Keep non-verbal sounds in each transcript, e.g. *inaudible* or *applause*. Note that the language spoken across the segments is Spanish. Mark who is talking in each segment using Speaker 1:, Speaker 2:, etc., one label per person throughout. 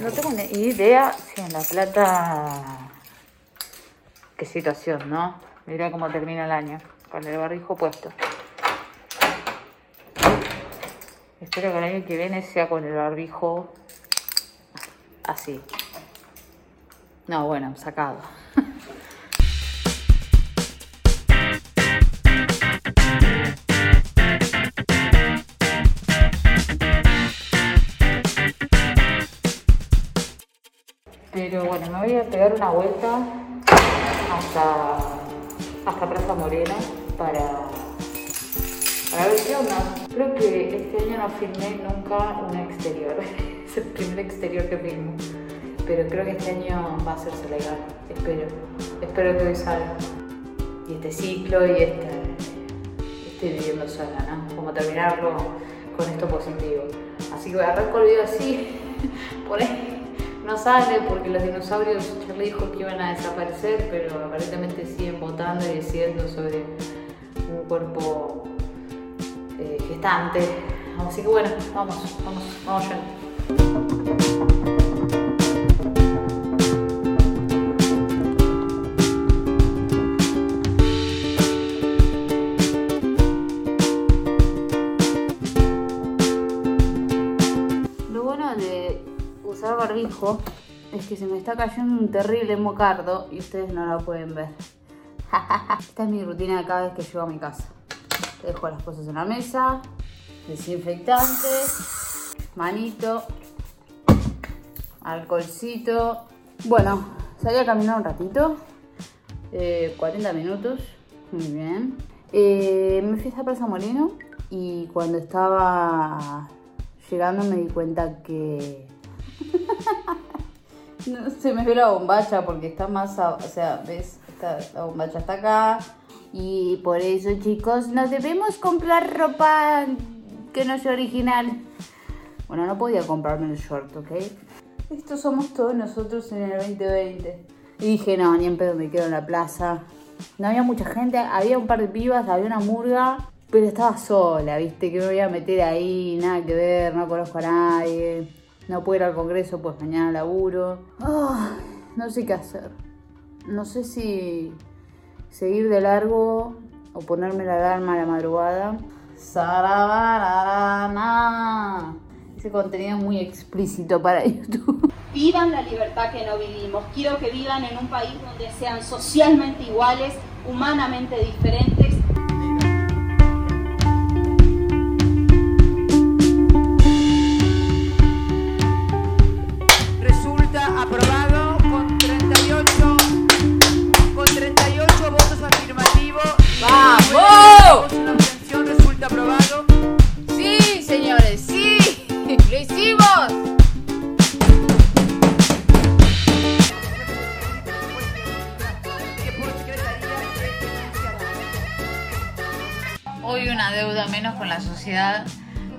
Speaker 1: No tengo ni idea si en La Plata... Qué situación, ¿no? Mira cómo termina el año, con el barrijo puesto. Espero que el año que viene sea con el barbijo así. No, bueno, sacado. *laughs* Pero bueno, me voy a pegar una vuelta hasta, hasta Plaza Morena para, para ver qué onda. Creo que este año no filmé nunca un exterior. *laughs* es el primer exterior que filmo. Pero creo que este año va a hacerse legal. Espero. Espero que hoy salga. Y este ciclo y este, estoy viviendo sola, ¿no? Como terminarlo con esto positivo. Así que voy a arranco el video así. *laughs* Por ahí no sale porque los dinosaurios Charlie dijo que iban a desaparecer, pero aparentemente siguen votando y decidiendo sobre un cuerpo eh, gestante. Así que bueno, vamos, vamos, vamos ya. Que se me está cayendo un terrible mocardo y ustedes no lo pueden ver. *laughs* Esta es mi rutina de cada vez que llego a mi casa. Dejo las cosas en la mesa, desinfectante, manito, alcoholcito. Bueno, salí a caminar un ratito, 40 eh, minutos, muy bien. Eh, me fui a Plaza Molino y cuando estaba llegando me di cuenta que *laughs* no se me ve la bombacha porque está más, o sea, ves, la bombacha está acá. Y por eso, chicos, no debemos comprar ropa que no sea original. Bueno, no podía comprarme el short, ¿ok? Estos somos todos nosotros en el 2020. Y dije, no, ni en pedo me quedo en la plaza. No había mucha gente, había un par de pibas, había una murga, pero estaba sola, ¿viste? Que me voy a meter ahí, nada que ver, no conozco a nadie. No puedo ir al Congreso, pues mañana laburo. Ah, no sé qué hacer. No sé si seguir de largo o ponerme la alarma a la madrugada. Ese contenido es muy explícito para *laughs* YouTube.
Speaker 2: Vivan la libertad que no vivimos. Quiero que vivan en un país donde sean socialmente iguales, humanamente diferentes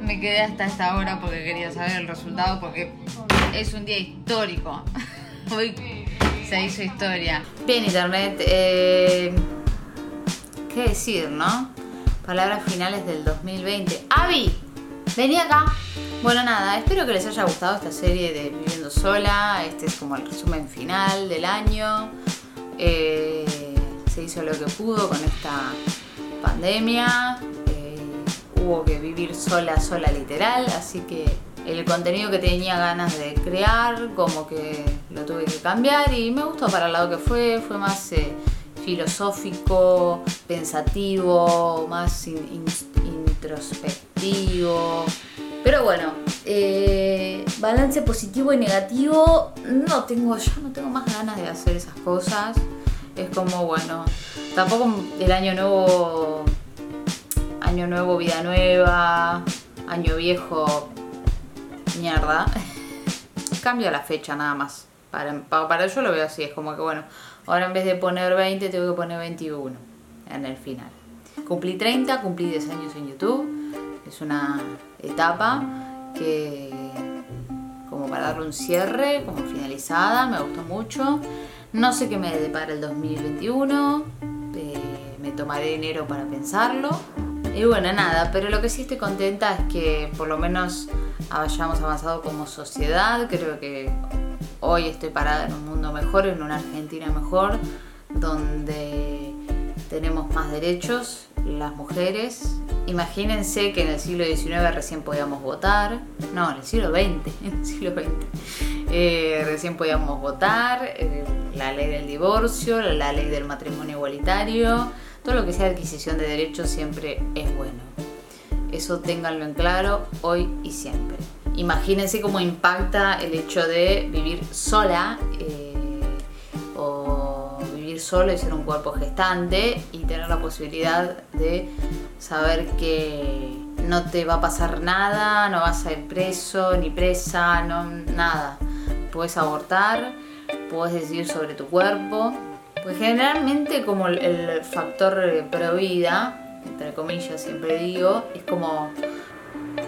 Speaker 1: me quedé hasta esta hora porque quería saber el resultado porque es un día histórico. *laughs* Hoy se hizo historia. Bien, Internet. Eh, ¿Qué decir, no? Palabras finales del 2020. ¡Avi! Vení acá. Bueno, nada, espero que les haya gustado esta serie de Viviendo Sola. Este es como el resumen final del año. Eh, se hizo lo que pudo con esta pandemia hubo que vivir sola, sola literal, así que el contenido que tenía ganas de crear, como que lo tuve que cambiar y me gustó para el lado que fue, fue más eh, filosófico, pensativo, más introspectivo. Pero bueno, eh, balance positivo y negativo, no tengo, yo no tengo más ganas de hacer esas cosas. Es como, bueno, tampoco el año nuevo año nuevo, vida nueva, año viejo, mierda. *laughs* Cambio la fecha nada más. Para, para, yo lo veo así, es como que bueno, ahora en vez de poner 20 tengo que poner 21 en el final. Cumplí 30, cumplí 10 años en YouTube. Es una etapa que como para darle un cierre, como finalizada, me gustó mucho. No sé qué me depara el 2021, eh, me tomaré enero para pensarlo. Y bueno, nada, pero lo que sí estoy contenta es que por lo menos hayamos avanzado como sociedad. Creo que hoy estoy parada en un mundo mejor, en una Argentina mejor, donde tenemos más derechos las mujeres. Imagínense que en el siglo XIX recién podíamos votar, no, en el siglo XX, *laughs* en el siglo XX, eh, recién podíamos votar, eh, la ley del divorcio, la ley del matrimonio igualitario, todo lo que sea adquisición de derechos siempre es bueno. Eso ténganlo en claro hoy y siempre. Imagínense cómo impacta el hecho de vivir sola eh, o vivir solo y ser un cuerpo gestante y tener la posibilidad de saber que no te va a pasar nada, no vas a ir preso ni presa, no, nada. Puedes abortar, puedes decidir sobre tu cuerpo. Pues generalmente como el factor pro vida, entre comillas siempre digo, es como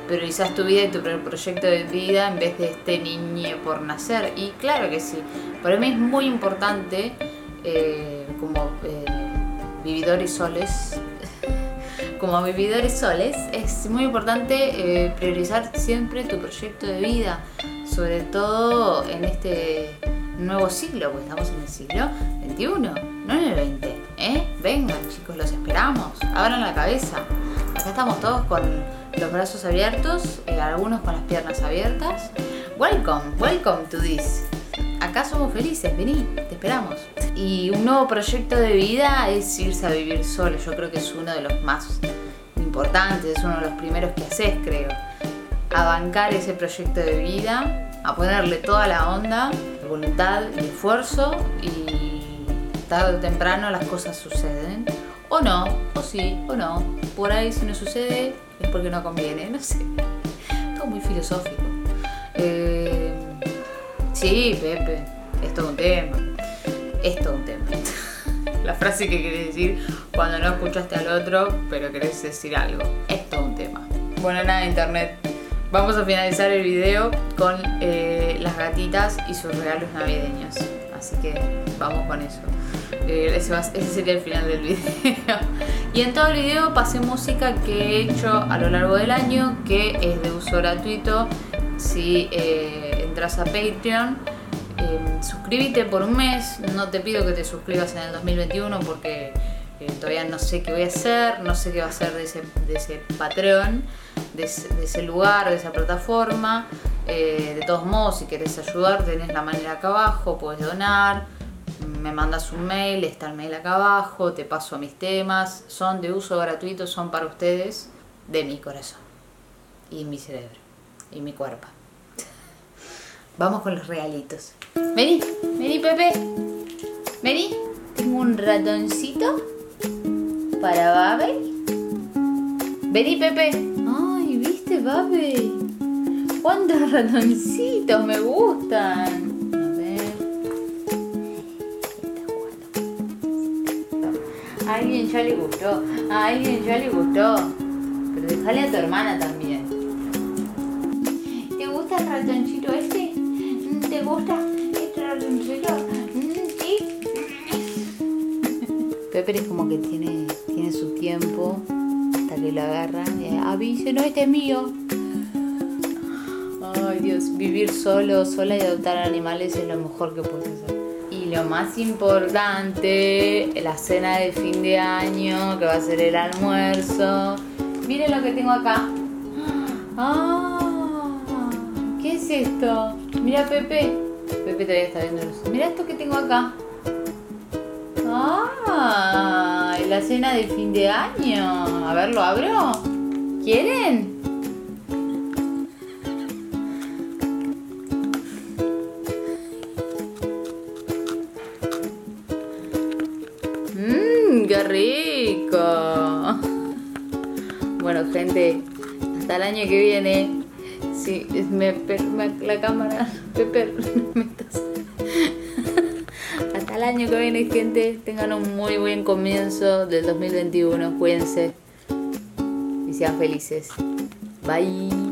Speaker 1: priorizas tu vida y tu proyecto de vida en vez de este niño por nacer. Y claro que sí, para mí es muy importante eh, como eh, vividores soles, *laughs* como vividores soles, es muy importante eh, priorizar siempre tu proyecto de vida, sobre todo en este nuevo siglo, pues estamos en el siglo XXI, no en el 20. ¿eh? Vengan chicos, los esperamos, abran la cabeza. Acá estamos todos con los brazos abiertos, eh, algunos con las piernas abiertas. Welcome, welcome to this. Acá somos felices, vení, te esperamos. Y un nuevo proyecto de vida es irse a vivir solo. Yo creo que es uno de los más importantes, es uno de los primeros que haces, creo. A bancar ese proyecto de vida, a ponerle toda la onda, voluntad y esfuerzo y tarde o temprano las cosas suceden. O no, o sí, o no. Por ahí si no sucede es porque no conviene, *laughs* no sé. Todo muy filosófico. Eh, sí, Pepe, es todo un tema. Es todo un tema. *laughs* La frase que querés decir cuando no escuchaste al otro, pero querés decir algo. Es todo un tema. Bueno, nada, internet. Vamos a finalizar el video con eh, las gatitas y sus regalos navideños. Así que vamos con eso. Eh, ese, sería el final del *laughs* video. y en todo el video pasé música que he hecho a lo largo del año, que es de uso gratuito. Si eh, entras a Patreon, eh, suscríbete por un mes. No te pido que te suscribas en el 2021 porque todavía no sé qué voy a hacer, no sé qué va a hacer de ese, de Patreon, de ese, lugar, de esa plataforma. de todos modos, si querés ayudar, tenés la manera acá abajo, puedes donar me mandas un mail, está el mail acá abajo, te paso mis temas, son de uso gratuito, son para ustedes, de mi corazón y mi cerebro y mi cuerpo. Vamos con los regalitos. Vení, vení Pepe, vení, tengo un ratoncito para Babe. Vení Pepe. Ay, ¿viste Babe? ¿Cuántos *laughs* ratoncitos me gustan? A alguien ya le gustó, a alguien ya le gustó. Pero déjale a tu hermana también. ¿Te gusta el ratoncito este? ¿Te gusta este ratoncito? ¿Sí? *laughs* Pepper es como que tiene, tiene su tiempo que lo agarra y avise, no, este es mío. Ay Dios, vivir solo, sola y adoptar animales es lo mejor que puedes hacer lo más importante, la cena de fin de año, que va a ser el almuerzo. Miren lo que tengo acá. ¡Ah! ¿Qué es esto? Mira Pepe. Pepe todavía está viendo Mira esto que tengo acá. La cena de fin de año. A ver, ¿lo abro? ¿Quieren? qué rico. Bueno, gente, hasta el año que viene. Sí, me, la cámara, Pepe, Hasta el año que viene, gente. Tengan un muy buen comienzo del 2021. Cuídense y sean felices. Bye.